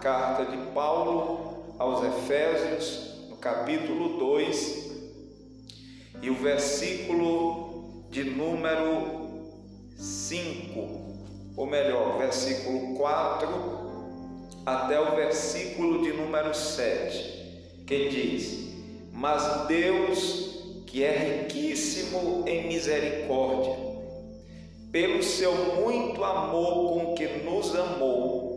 carta de Paulo aos Efésios, no capítulo 2, e o versículo de número 5, ou melhor, versículo 4 até o versículo de número 7, que diz: Mas Deus, que é riquíssimo em misericórdia, pelo seu muito amor com que nos amou,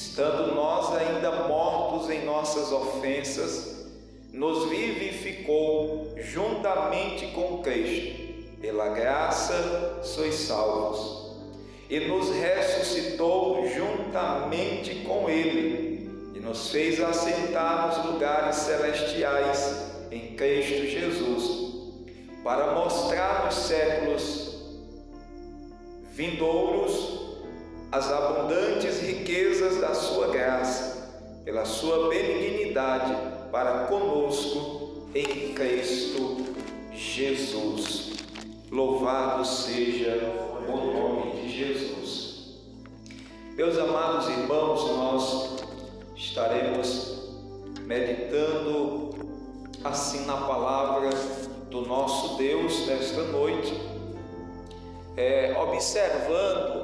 estando nós ainda mortos em nossas ofensas, nos vivificou juntamente com Cristo. Pela graça sois salvos. E nos ressuscitou juntamente com Ele, e nos fez assentar nos lugares celestiais em Cristo Jesus, para mostrar nos séculos vindouros as abundantes riquezas da sua graça, pela sua benignidade para conosco em Cristo Jesus. Louvado seja o nome de Jesus. Meus amados irmãos, nós estaremos meditando assim na palavra do nosso Deus nesta noite é, observando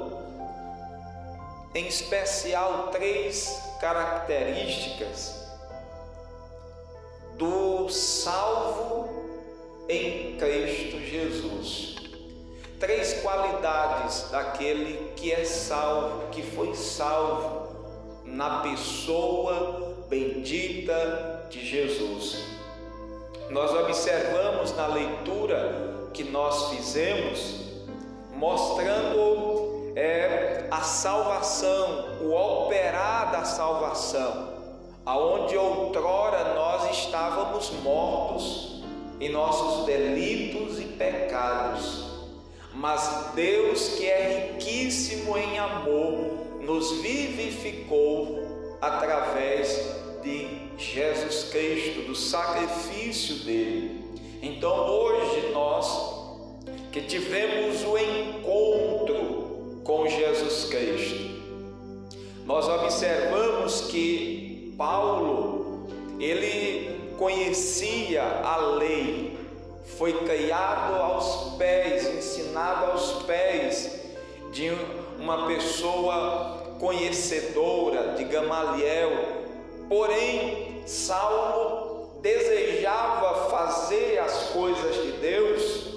em especial três características do salvo em Cristo Jesus. Três qualidades daquele que é salvo, que foi salvo na pessoa bendita de Jesus. Nós observamos na leitura que nós fizemos mostrando é, a salvação, o operar da salvação, aonde outrora nós estávamos mortos em nossos delitos e pecados, mas Deus, que é riquíssimo em amor, nos vivificou através de Jesus Cristo, do sacrifício dele. Então hoje nós que tivemos o encontro com Jesus Cristo. Nós observamos que Paulo, ele conhecia a lei, foi criado aos pés, ensinado aos pés de uma pessoa conhecedora de Gamaliel. Porém, Saulo desejava fazer as coisas de Deus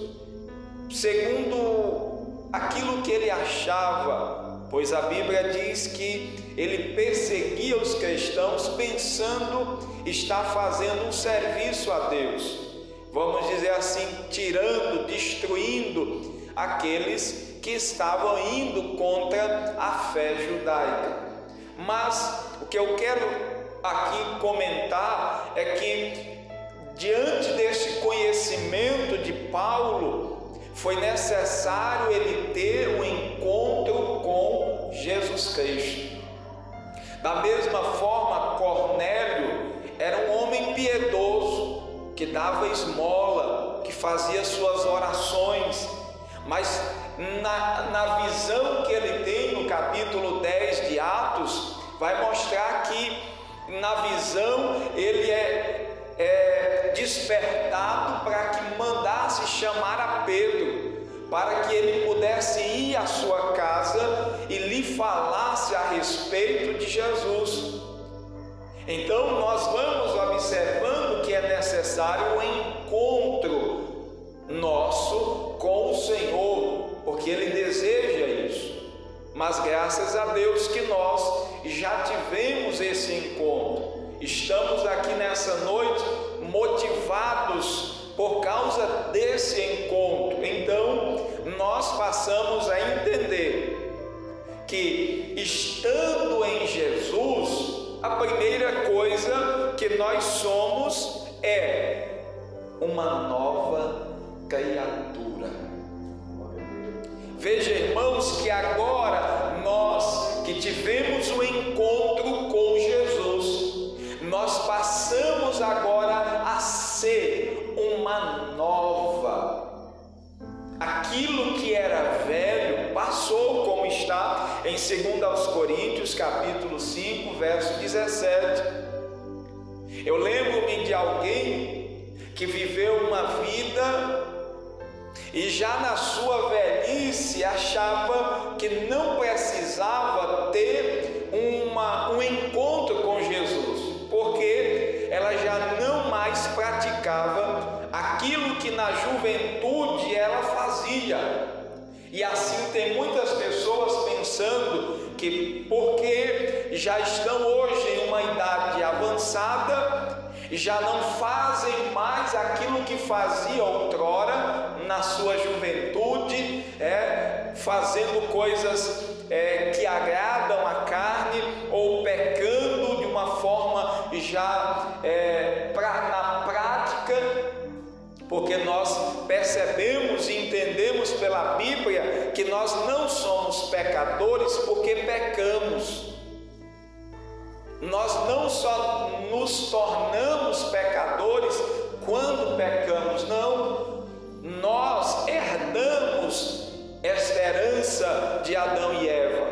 segundo aquilo que ele achava, pois a Bíblia diz que ele perseguia os cristãos pensando estar fazendo um serviço a Deus. Vamos dizer assim, tirando, destruindo aqueles que estavam indo contra a fé judaica. Mas o que eu quero aqui comentar é que diante deste conhecimento de Paulo, foi necessário ele ter um encontro com Jesus Cristo. Da mesma forma, Cornélio era um homem piedoso, que dava esmola, que fazia suas orações, mas na, na visão que ele tem no capítulo 10 de Atos, vai mostrar que na visão ele é é, despertado para que mandasse chamar a Pedro, para que ele pudesse ir à sua casa e lhe falasse a respeito de Jesus. Então nós vamos observando que é necessário um encontro nosso com o Senhor, porque Ele deseja isso. Mas graças a Deus que nós já tivemos esse encontro. Estamos aqui nessa noite motivados por causa desse encontro. Então, nós passamos a entender que estando em Jesus, a primeira coisa que nós somos é uma nova criatura. Veja, irmãos, que agora nós que tivemos o encontro com Jesus, nós passamos agora a ser uma nova. Aquilo que era velho passou, como está em 2 aos Coríntios, capítulo 5, verso 17. Eu lembro-me de alguém que viveu uma vida e já na sua velhice achava que não precisava ter praticava aquilo que na juventude ela fazia. E assim tem muitas pessoas pensando que porque já estão hoje em uma idade avançada, já não fazem mais aquilo que faziam outrora na sua juventude, é, fazendo coisas é, que agradam a carne ou pecando de uma forma já percebemos e entendemos pela Bíblia que nós não somos pecadores porque pecamos. Nós não só nos tornamos pecadores quando pecamos, não. Nós herdamos esta herança de Adão e Eva.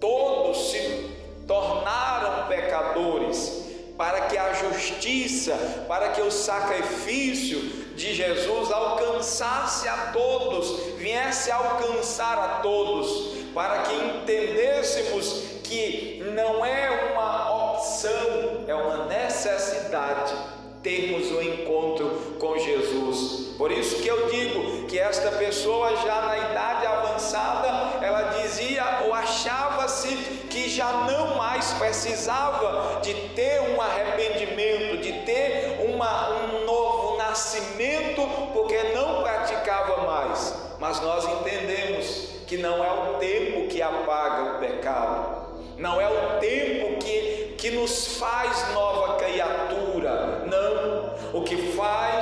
Todos se tornaram pecadores para que a justiça, para que o sacrifício de Jesus alcançasse a todos, viesse alcançar a todos, para que entendêssemos que não é uma opção, é uma necessidade termos o um encontro com Jesus. Por isso que eu digo que esta pessoa já na idade avançada, ela dizia ou achava-se que já não mais precisava de ter um arrependimento, de ter uma, um nascimento, porque não praticava mais. Mas nós entendemos que não é o tempo que apaga o pecado, não é o tempo que, que nos faz nova criatura, não. O que faz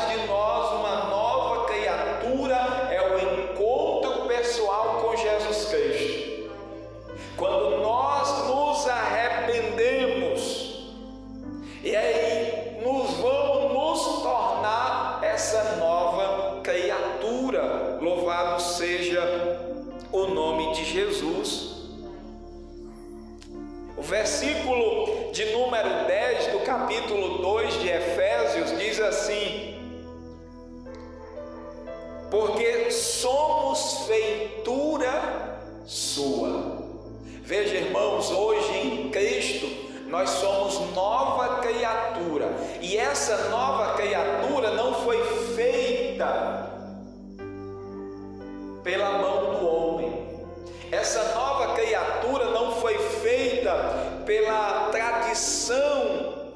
pela tradição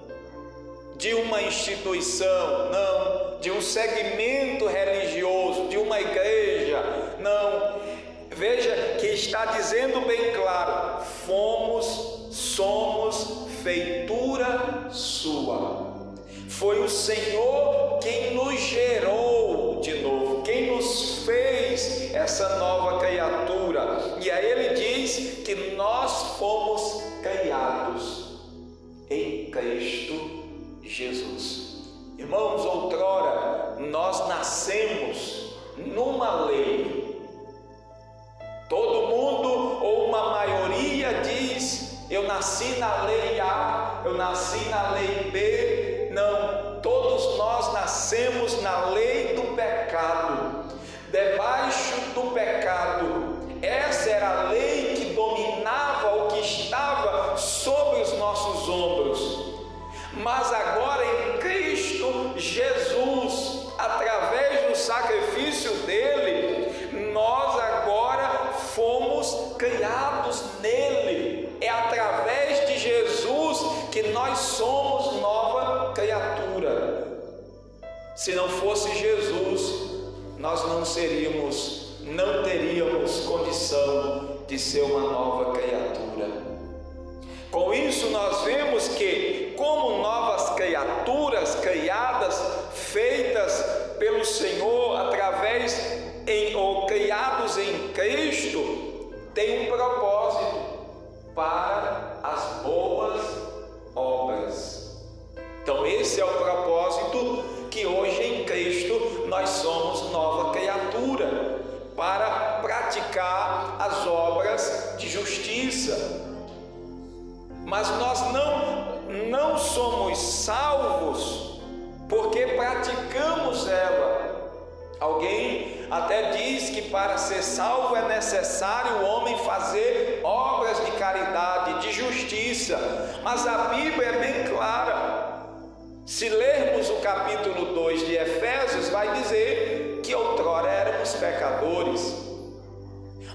de uma instituição, não, de um segmento religioso, de uma igreja, não. Veja que está dizendo bem claro: fomos, somos feitura sua. Foi o Senhor quem nos gerou de novo, quem nos fez essa nova criatura. E aí ele diz que nós fomos criados em Cristo Jesus. Irmãos, outrora nós nascemos numa lei. Todo mundo ou uma maioria diz: eu nasci na lei A, eu nasci na lei B, não, todos nós nascemos na lei do pecado, debaixo do pecado. Essa era a lei Mas agora em Cristo Jesus, através do sacrifício dele, nós agora fomos criados nele. É através de Jesus que nós somos nova criatura. Se não fosse Jesus, nós não seríamos, não teríamos condição de ser uma nova criatura. Com isso, nós vemos que, como novas criaturas criadas, feitas pelo Senhor através em, ou criados em Cristo, tem um propósito para as boas obras. Então, esse é o propósito que hoje em Cristo nós somos nova criatura para praticar as obras de justiça. Mas nós não não somos salvos porque praticamos ela. Alguém até diz que para ser salvo é necessário o homem fazer obras de caridade, de justiça, mas a Bíblia é bem clara. Se lermos o capítulo 2 de Efésios, vai dizer que outrora éramos pecadores,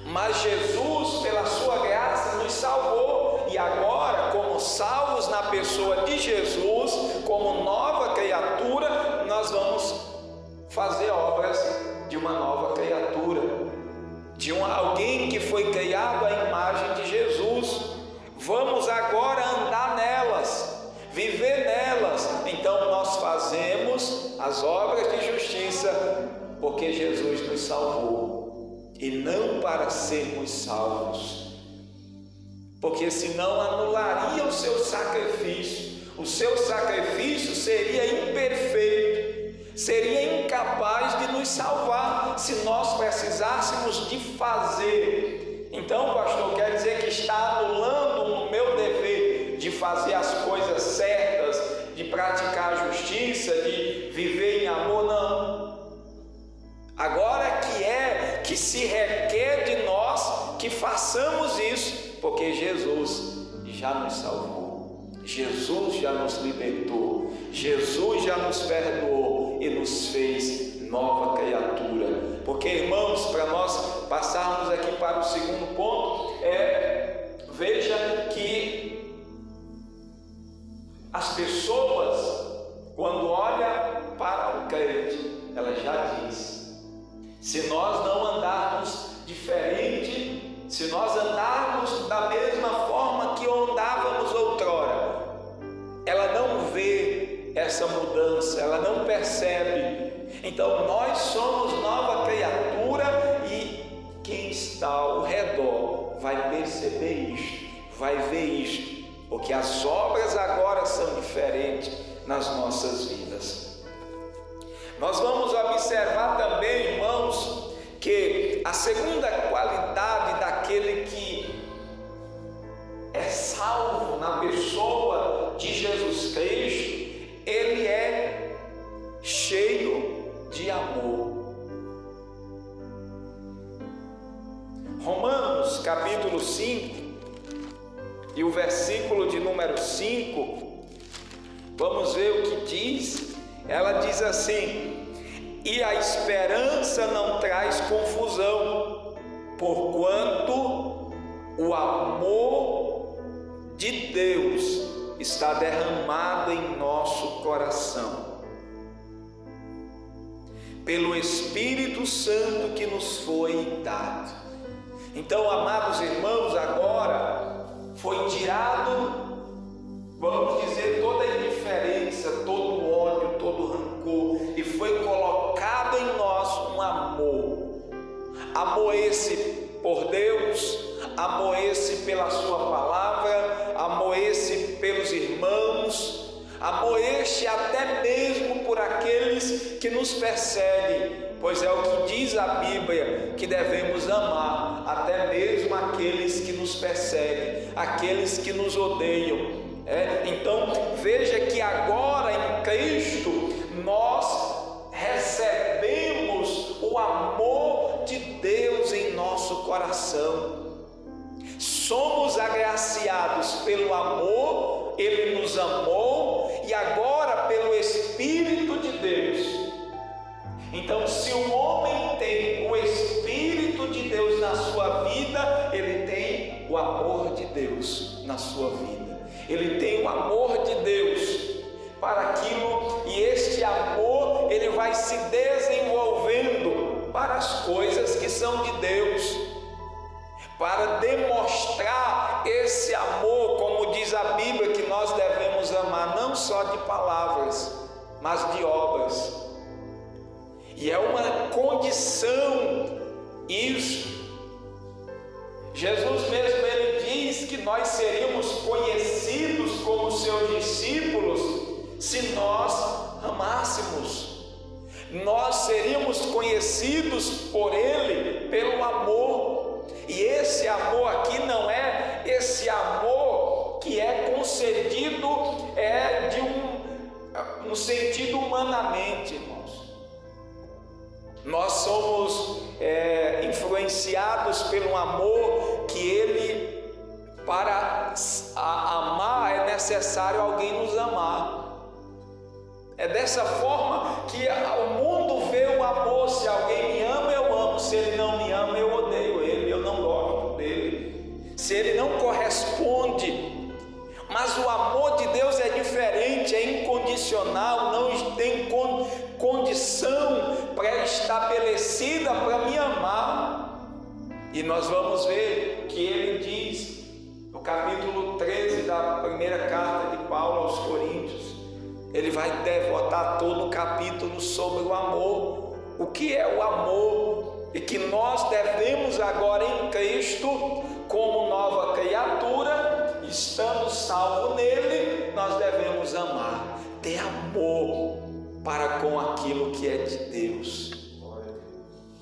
mas Jesus, pela sua graça, nos salvou e agora, salvos na pessoa de Jesus, como nova criatura, nós vamos fazer obras de uma nova criatura, de um, alguém que foi criado à imagem de Jesus. Vamos agora andar nelas, viver nelas. Então nós fazemos as obras de justiça porque Jesus nos salvou e não para sermos salvos. Porque senão anularia o seu sacrifício. O seu sacrifício seria imperfeito, seria incapaz de nos salvar se nós precisássemos de fazer. Então, pastor, quer dizer que está anulando o meu dever de fazer as coisas certas, de praticar a justiça, de viver em amor? Não. Agora que é que se requer de nós que façamos isso, porque Jesus já nos salvou, Jesus já nos libertou, Jesus já nos perdoou e nos fez nova criatura. Porque, irmãos, para nós passarmos aqui para o segundo ponto, é veja que as pessoas, quando olham para o crente, ela já diz se nós não andarmos diferente, se nós andarmos da mesma forma que andávamos outrora, ela não vê essa mudança, ela não percebe. Então nós somos nova criatura e quem está ao redor vai perceber isto, vai ver isto, porque as obras agora são diferentes nas nossas vidas. Nós vamos observar também, irmãos, que a segunda qualidade daquele que é salvo na pessoa de Jesus Cristo, ele é cheio de amor. Romanos capítulo 5 e o versículo de número 5, vamos ver o que diz ela diz assim: e a esperança não traz confusão, porquanto o amor de Deus está derramado em nosso coração, pelo Espírito Santo que nos foi dado. Então, amados irmãos, agora foi tirado vamos dizer, toda a Amor esse por Deus, amor esse pela Sua palavra, amor esse pelos irmãos, amor este até mesmo por aqueles que nos perseguem, pois é o que diz a Bíblia que devemos amar, até mesmo aqueles que nos perseguem, aqueles que nos odeiam. É, então veja que agora em Cristo coração. Somos agraciados pelo amor, Ele nos amou e agora pelo Espírito de Deus. Então, se o homem tem o Espírito de Deus na sua vida, ele tem o amor de Deus na sua vida ele tem o amor de Deus para aquilo e este amor ele vai se desenvolvendo para as coisas que são de Deus. Para demonstrar esse amor, como diz a Bíblia, que nós devemos amar não só de palavras, mas de obras. E é uma condição isso. Jesus mesmo ele diz que nós seríamos conhecidos como seus discípulos se nós amássemos. Nós seríamos conhecidos por ele pelo amor. E E esse amor aqui não é esse amor que é concedido é de um no sentido humanamente, irmãos. Nós somos é, influenciados pelo amor que ele para amar é necessário alguém nos amar. É dessa forma que o mundo vê o amor. Se alguém me ama, eu amo. Se ele não me ama, eu odeio Se ele não corresponde. Mas o amor de Deus é diferente, é incondicional, não tem condição pré-estabelecida para me amar. E nós vamos ver que ele diz no capítulo 13 da primeira carta de Paulo aos Coríntios ele vai devotar todo o capítulo sobre o amor. O que é o amor? E que nós devemos agora em Cristo, como nova criatura, estando salvo nele, nós devemos amar, ter amor para com aquilo que é de Deus.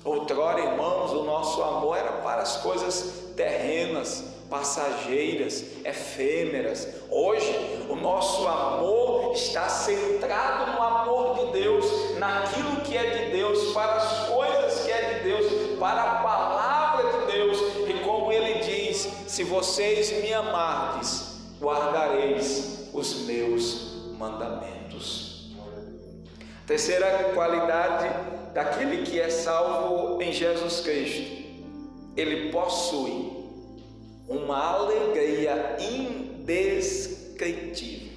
Outrora, irmãos, o nosso amor era para as coisas terrenas, passageiras, efêmeras. Hoje, o nosso amor está centrado no amor de Deus, naquilo que é de Deus, para as coisas que é de Deus, para a palavra se vocês me amardes, guardareis os meus mandamentos. Terceira qualidade daquele que é salvo em Jesus Cristo, ele possui uma alegria indescritível.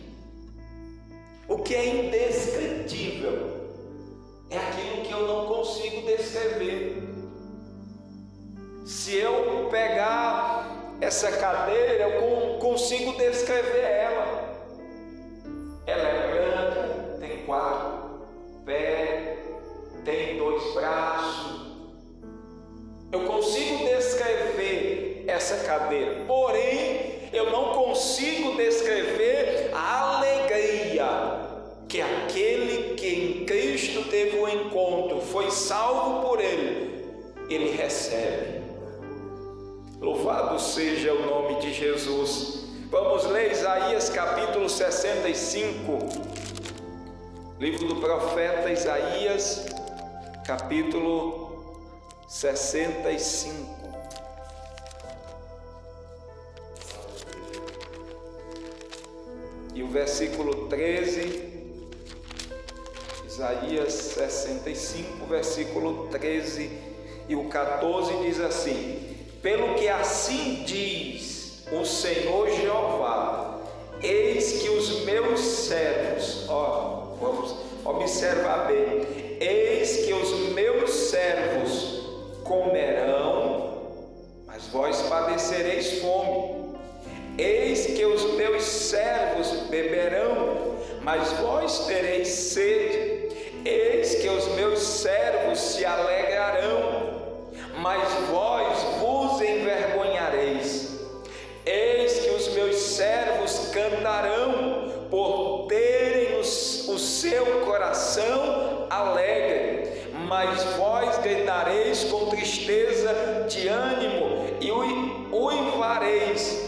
O que é indescritível é aquilo que eu não consigo descrever. Se eu pegar essa cadeira, eu consigo descrever ela. Ela é branca, tem quatro pés, tem dois braços. Eu consigo descrever essa cadeira. Porém, eu não consigo descrever a alegria que aquele que em Cristo teve o um encontro, foi salvo por ele, ele recebe. Louvado seja o nome de Jesus. Vamos ler Isaías capítulo 65. Livro do profeta Isaías, capítulo 65. E o versículo 13, Isaías 65, versículo 13 e o 14 diz assim: Pelo que assim diz o Senhor Jeová, eis que os meus servos, ó, vamos observar bem, eis que os meus servos comerão, mas vós padecereis fome Eis que os meus servos beberão, mas vós tereis sede. Eis que os meus servos se alegrarão, mas vós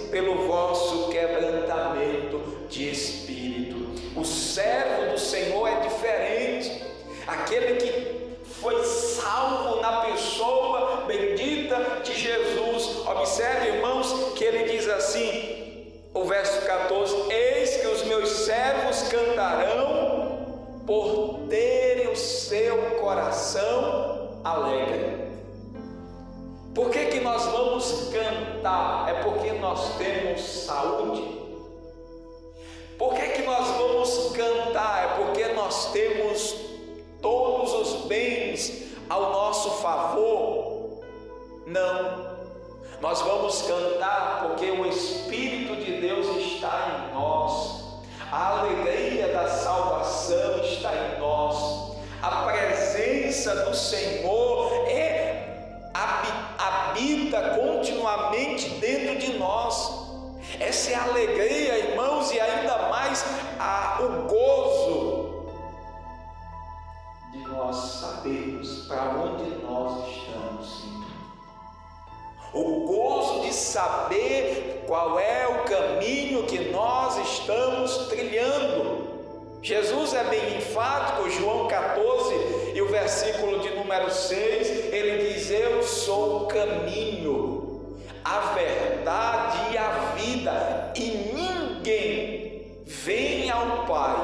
pelo vosso quebrantamento de espírito. O servo do Senhor é diferente, aquele que foi salvo na pessoa bendita de Jesus. Observe, irmãos, que ele diz assim, o verso 14: Eis que os meus servos cantarão por terem o seu coração alegre. Que, que nós vamos cantar? É porque nós temos saúde. Por que, que nós vamos cantar? É porque nós temos todos os bens ao nosso favor? Não. Nós vamos cantar porque o Espírito de Deus está em nós. A alegria da salvação está em nós. A presença do Senhor habita continuamente dentro de nós. Essa é a alegria, irmãos, e ainda mais a, o gozo de nós sabermos para onde nós estamos indo. O gozo saber qual é o caminho que nós estamos trilhando. Jesus é bem enfático, João 14 e o versículo de número 6, ele diz: Eu sou o caminho, a verdade e a vida, e ninguém vem ao Pai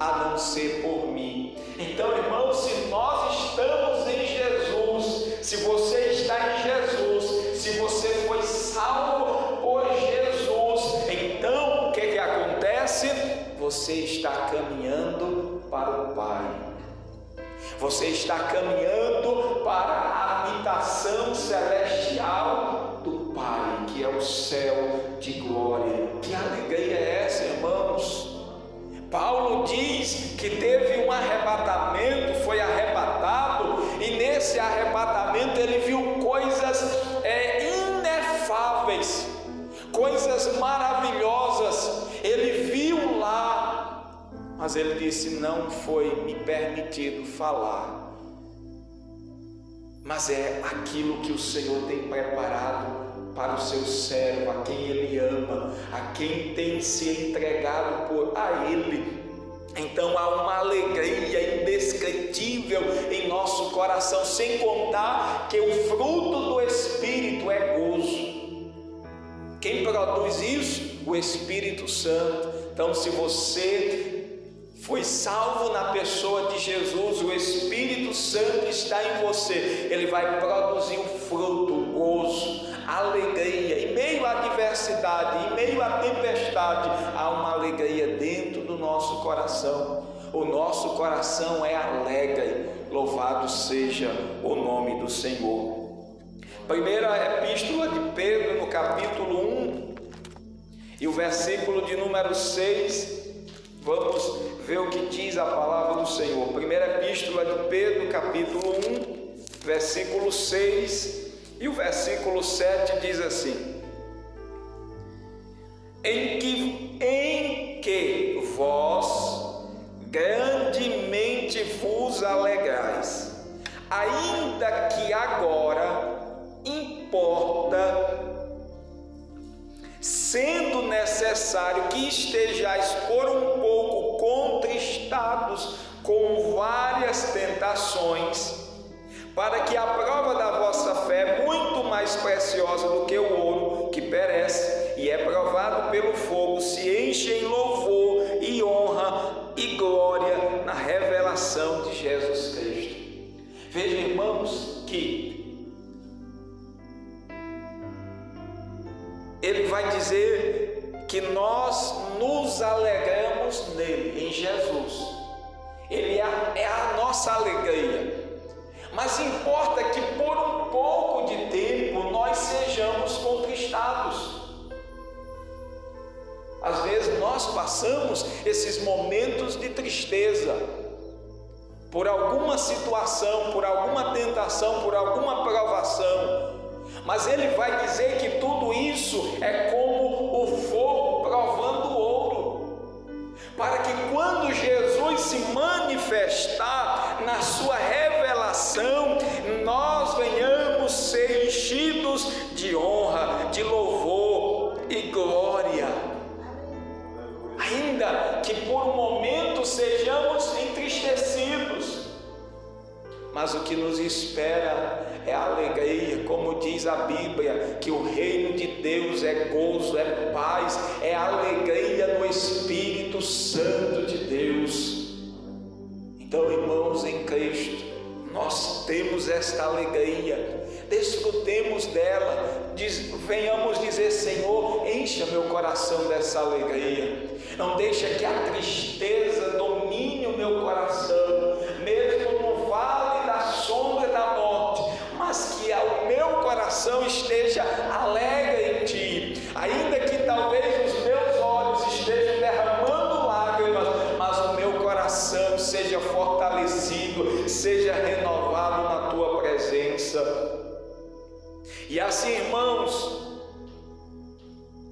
a não ser por mim. Então, irmãos, se nós estamos em Jesus, se você está em Jesus, se você foi salvo por Jesus, então o que, que acontece? você está caminhando para o Pai. Você está caminhando para a habitação celestial do Pai, que é o céu de glória. Que alegria é essa, irmãos? Paulo diz que teve um arrebatamento, foi arrebatado, e nesse arrebatamento ele viu coisas é, inefáveis, coisas maravilhosas. Mas ele disse: Não foi me permitido falar, mas é aquilo que o Senhor tem preparado para o seu servo, a quem ele ama, a quem tem se entregado por a ele. Então há uma alegria indescritível em nosso coração, sem contar que o fruto do Espírito é gozo. Quem produz isso? O Espírito Santo. Então, se você foi salvo na pessoa de Jesus, o Espírito Santo está em você, ele vai produzir um fruto, gozo, alegria. Em meio à adversidade, em meio à tempestade, há uma alegria dentro do nosso coração. O nosso coração é alegre, louvado seja o nome do Senhor. Primeira epístola de Pedro, no capítulo 1, e o versículo de número 6, vamos ver o que diz a palavra do Senhor. Primeira epístola de Pedro, capítulo 1, versículo 6 e o versículo 7 diz assim: Em que, em que vós grandemente vos alegrais, ainda que agora importa sendo necessário que estejais por um pouco contristados com várias tentações, para que a prova da vossa fé, muito mais preciosa do que o ouro que perece e é provado pelo fogo, se enche em louvor e honra e glória na revelação de Jesus Cristo. Veja, irmãos, que ele vai dizer que nós nos alegramos nele, em Jesus. Nossa alegria. Mas importa que por um pouco de tempo nós sejamos conquistados. Às vezes nós passamos esses momentos de tristeza por alguma situação, por alguma tentação, por alguma provação. Mas ele vai dizer que tudo isso é como o fogo provando o ouro, para que quando Jesus se manifestar na sua revelação, nós venhamos ser enchidos de honra, de louvor e glória. Ainda que por um momento sejamos entristecidos, mas o que nos espera é alegria, como diz a Bíblia, que o reino de Deus é gozo, é paz, é alegria no Espírito Santo de Deus. Então, irmãos em Cristo, nós temos esta alegria, desfrutemos dela, diz, venhamos dizer: Senhor, encha meu coração dessa alegria, não deixa que a tristeza domine o meu coração, mesmo no vale da sombra da morte, mas que o meu coração esteja alegre E assim, irmãos,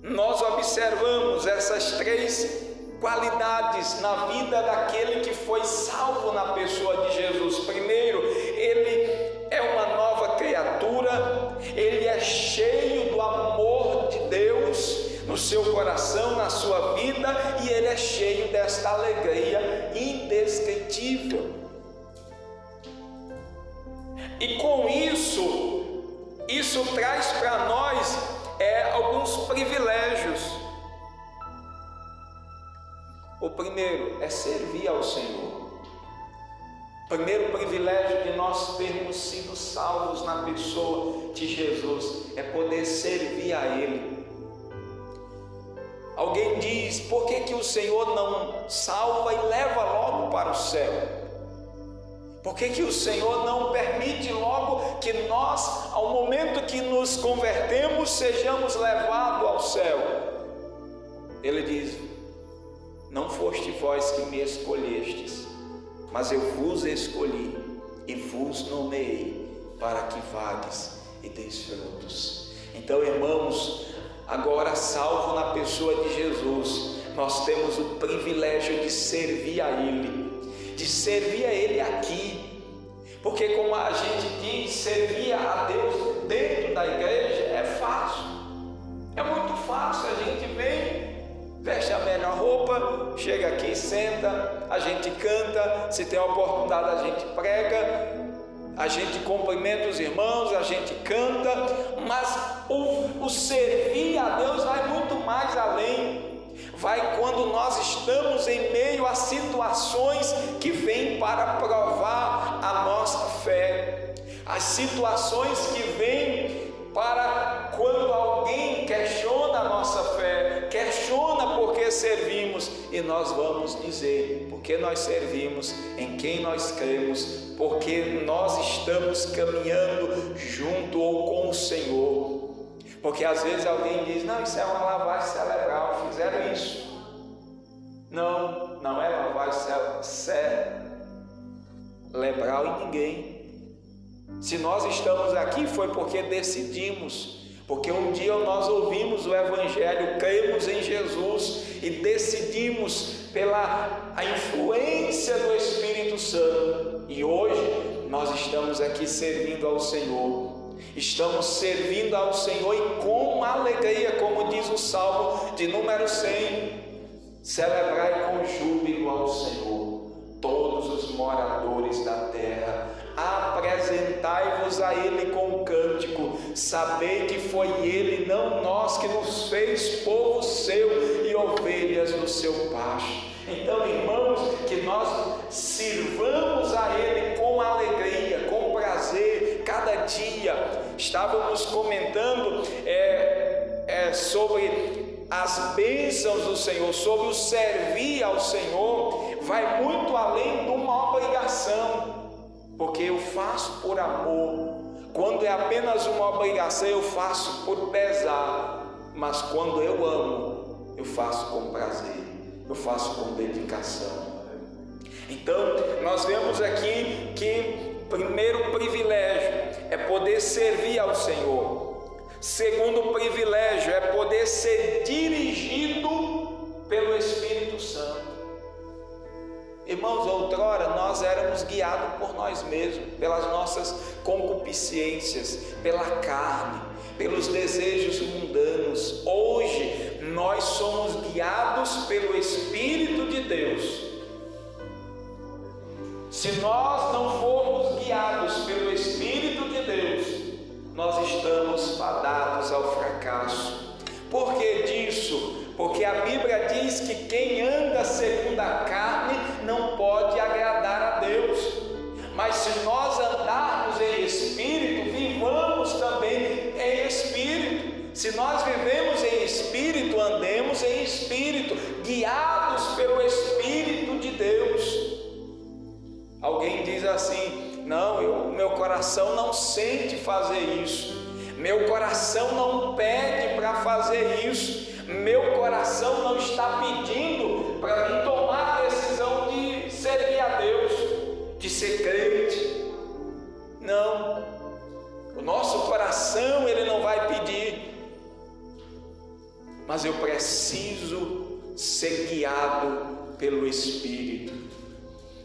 nós observamos essas três qualidades na vida daquele que foi salvo na pessoa de Jesus. Primeiro, ele é uma nova criatura, ele é cheio do amor de Deus no seu coração, na sua vida, e ele é cheio desta alegria indescritível. E com isso, isso traz para nós é, alguns privilégios. O primeiro é servir ao Senhor. Primeiro privilégio de nós termos sido salvos na pessoa de Jesus é poder servir a Ele. Alguém diz: por que, que o Senhor não salva e leva logo para o céu? Por que, que o Senhor não permite logo que nós, ao momento que nos convertemos, sejamos levados ao céu? Ele diz: Não foste vós que me escolhestes, mas eu vos escolhi e vos nomeei para que vades e deis frutos. Então, irmãos, agora salvo na pessoa de Jesus, nós temos o privilégio de servir a Ele, de servir a Ele aqui, porque, como a gente diz, servir a Deus dentro da igreja é fácil, é muito fácil. A gente vem, veste a melhor roupa, chega aqui, senta, a gente canta, se tem a oportunidade a gente prega, a gente cumprimenta os irmãos, a gente canta, mas o, o servir a Deus vai muito mais além. Vai quando nós estamos em meio a situações para provar a nossa fé, as situações que vêm para quando alguém questiona a nossa fé, questiona por que servimos, e nós vamos dizer porque nós servimos, em quem nós cremos, porque nós estamos caminhando junto ou com o Senhor. Porque às vezes alguém diz: Não, isso é uma lavagem cerebral, fizeram isso. Não, não é lavagem cerebral em ninguém. Se nós estamos aqui foi porque decidimos, porque um dia nós ouvimos o Evangelho, cremos em Jesus e decidimos pela a influência do Espírito Santo. E hoje nós estamos aqui servindo ao Senhor. Estamos servindo ao Senhor e com alegria, como diz o Salmo de número 100, celebrai com júbilo ao Senhor, todos os moradores da terra apresentai-vos a Ele com um cântico, sabei que foi Ele, não nós, que nos fez povo seu e ovelhas do seu pasto. Então, irmãos, que nós sirvamos a Ele com alegria, com prazer, cada dia. Estávamos comentando é, é, sobre as bênçãos do Senhor, sobre o servir ao Senhor, vai muito além de uma obrigação porque eu faço por amor. Quando é apenas uma obrigação, eu faço por pesar. Mas quando eu amo, eu faço com prazer, eu faço com dedicação. Então, nós vemos aqui que primeiro privilégio é poder servir ao Senhor. Segundo privilégio é poder ser dirigido pelo Espírito Santo. Irmãos, outrora nós éramos guiados por nós mesmos, pelas nossas concupiscências, pela carne, pelos desejos mundanos. Hoje nós somos guiados pelo Espírito de Deus. Se nós não formos guiados pelo Espírito de Deus, nós estamos fadados ao fracasso. Por que disso? porque a Bíblia diz que quem anda segundo a carne não pode agradar a Deus. Mas se nós andarmos em espírito, vivamos também em espírito. Se nós vivemos em espírito, andemos em espírito, guiados pelo Espírito de Deus. Alguém diz assim: não, eu, meu coração não sente fazer isso, meu coração não pede para fazer isso, meu coração não está pedindo para mim tomar de ser crente. Não. O nosso coração ele não vai pedir. Mas eu preciso ser guiado pelo Espírito.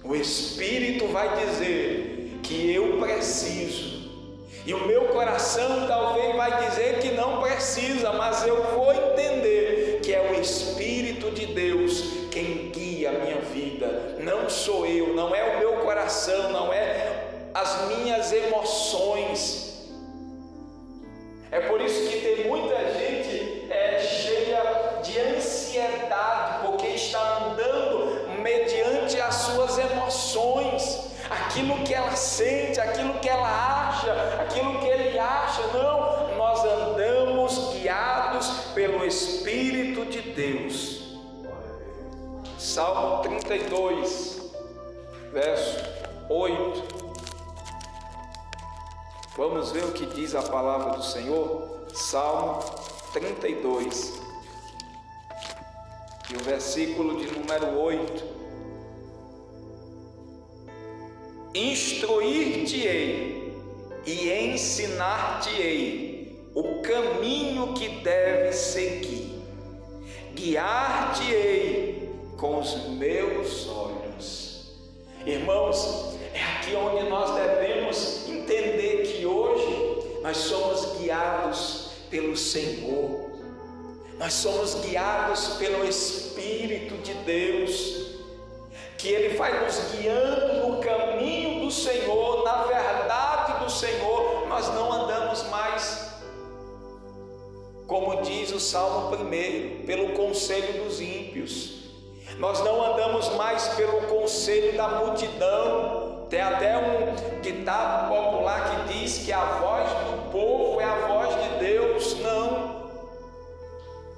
O Espírito vai dizer que eu preciso E o meu coração talvez vai dizer que não precisa, mas eu vou entender que é o Espírito de Deus quem guia a minha vida. Não sou eu, não é o meu coração, não é as minhas emoções. É por isso que tem muita gente é, cheia de ansiedade, porque está andando mediante as suas emoções aquilo que ela sente, aquilo que ela acha, aquilo que ele acha. Não, nós andamos guiados pelo Espírito de Deus. Salmo 32, verso 8. Vamos ver o que diz a palavra do Senhor? Salmo 32, e o versículo de número 8. Instruir-te-ei e ensinar-te-ei o caminho que deves seguir, guiar-te-ei com os meus olhos. Irmãos, é aqui onde nós devemos entender que hoje nós somos guiados pelo Senhor, nós somos guiados pelo Espírito de Deus que Ele vai nos guiando no caminho do Senhor, na verdade do Senhor, nós não andamos mais, como diz o Salmo 1, pelo conselho dos ímpios, nós não andamos mais pelo conselho da multidão. Tem até um ditado popular que diz que a voz do povo é a voz de Deus. Não,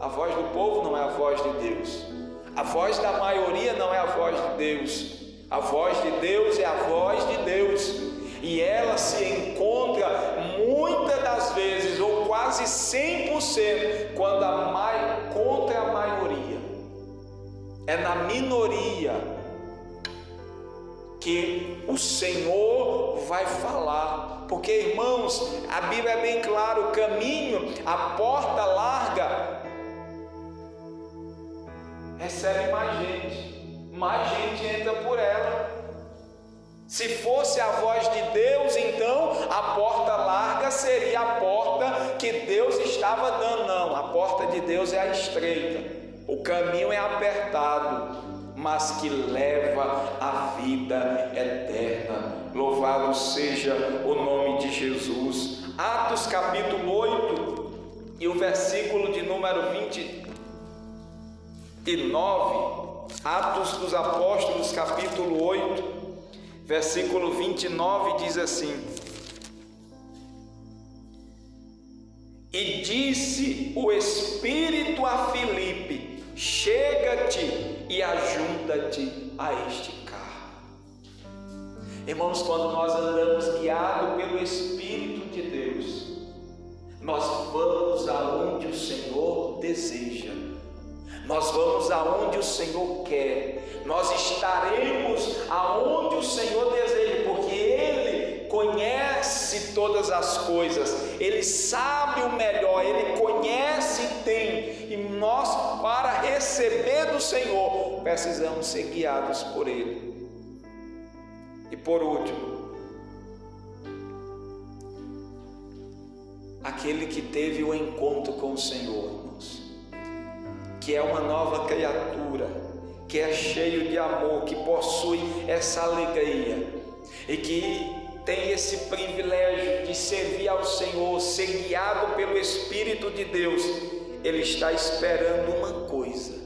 a voz do povo não é a voz de Deus. A voz da maioria não é a voz de Deus. A voz de Deus é a voz de Deus. E ela se encontra muitas das vezes, ou quase 100%, quando a mai... contra a maioria. É na minoria que o Senhor vai falar. Porque, irmãos, a Bíblia é bem clara: o caminho, a porta larga recebe mais gente, mais gente entra por ela. Se fosse a voz de Deus, então a porta larga seria a porta que Deus estava dando. Não, a porta de Deus é a estreita, o caminho é apertado, mas que leva à vida eterna. Louvado seja o nome de Jesus. Atos capítulo 8 e o versículo de número 20 e 9, Atos dos Apóstolos, capítulo 8, versículo 29, diz assim: E disse o Espírito a Filipe: Chega-te e ajunta-te a este carro. Irmãos, quando nós andamos guiados pelo Espírito de Deus, nós vamos aonde o Senhor deseja. Nós vamos aonde o Senhor quer, nós estaremos aonde o Senhor deseja, porque Ele conhece todas as coisas, Ele sabe o melhor, Ele conhece e tem, e nós, para receber do Senhor, precisamos ser guiados por Ele. E por último, aquele que teve o encontro com o Senhor, que é uma nova criatura, que é cheio de amor, que possui essa alegria e que tem esse privilégio de servir ao Senhor, ser guiado pelo Espírito de Deus, ele está esperando uma coisa.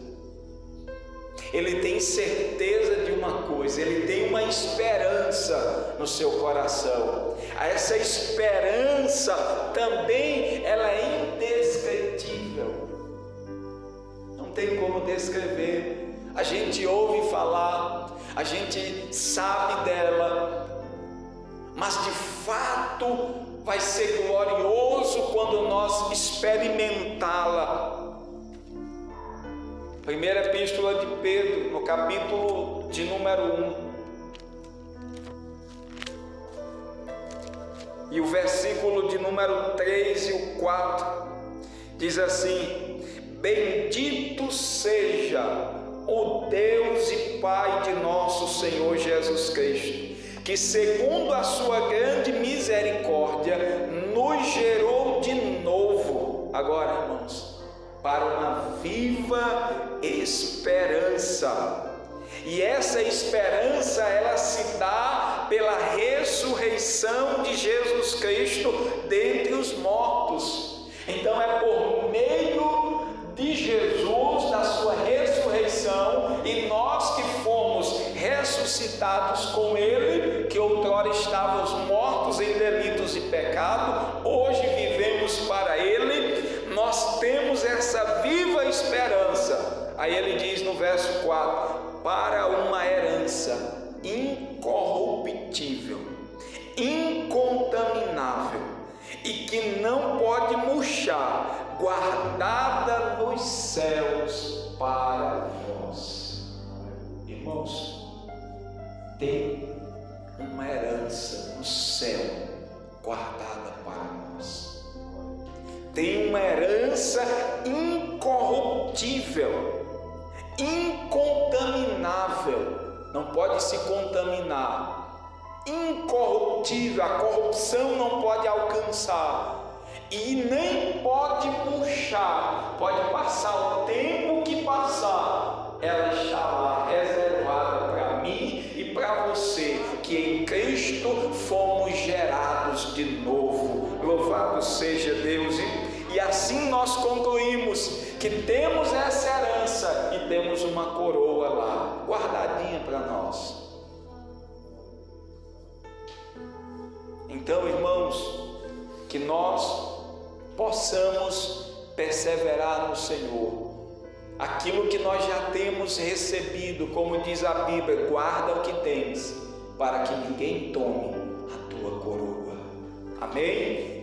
Ele tem certeza de uma coisa, ele tem uma esperança no seu coração. Essa esperança também ela é indescritível tem como descrever. A gente ouve falar, a gente sabe dela, mas de fato vai ser glorioso quando nós experimentá-la. Primeira epístola de Pedro, no capítulo de número 1. E o versículo de número 3 e o 4 diz assim: Bendito seja o Deus e Pai de nosso Senhor Jesus Cristo, que segundo a sua grande misericórdia nos gerou de novo, agora irmãos, para uma viva esperança. E essa esperança ela se dá pela ressurreição de Jesus Cristo dentre os mortos. Então é por meio de Jesus, da sua ressurreição, e nós ressuscitados com Ele, que outrora estávamos mortos em delitos e pecado, hoje vivemos para Ele, nós temos essa viva esperança. Aí ele diz no verso 4: para uma herança incorruptível, incontaminável e que não pode murchar, guardada nos céus para vós. Irmãos, tem uma herança no céu guardada para nós. Tem uma herança incorruptível, incontaminável, não pode se contaminar. Incorruptível, a corrupção não pode alcançar e nem pode puxar. Pode passar o tempo que passar, ela está lá seja Deus. E assim nós concluímos que temos essa herança e temos uma coroa lá, guardadinha para nós. Então, irmãos, que nós possamos perseverar no Senhor. Aquilo que nós já temos recebido, como diz a Bíblia, guarda o que tens, para que ninguém tome a tua coroa. Amém?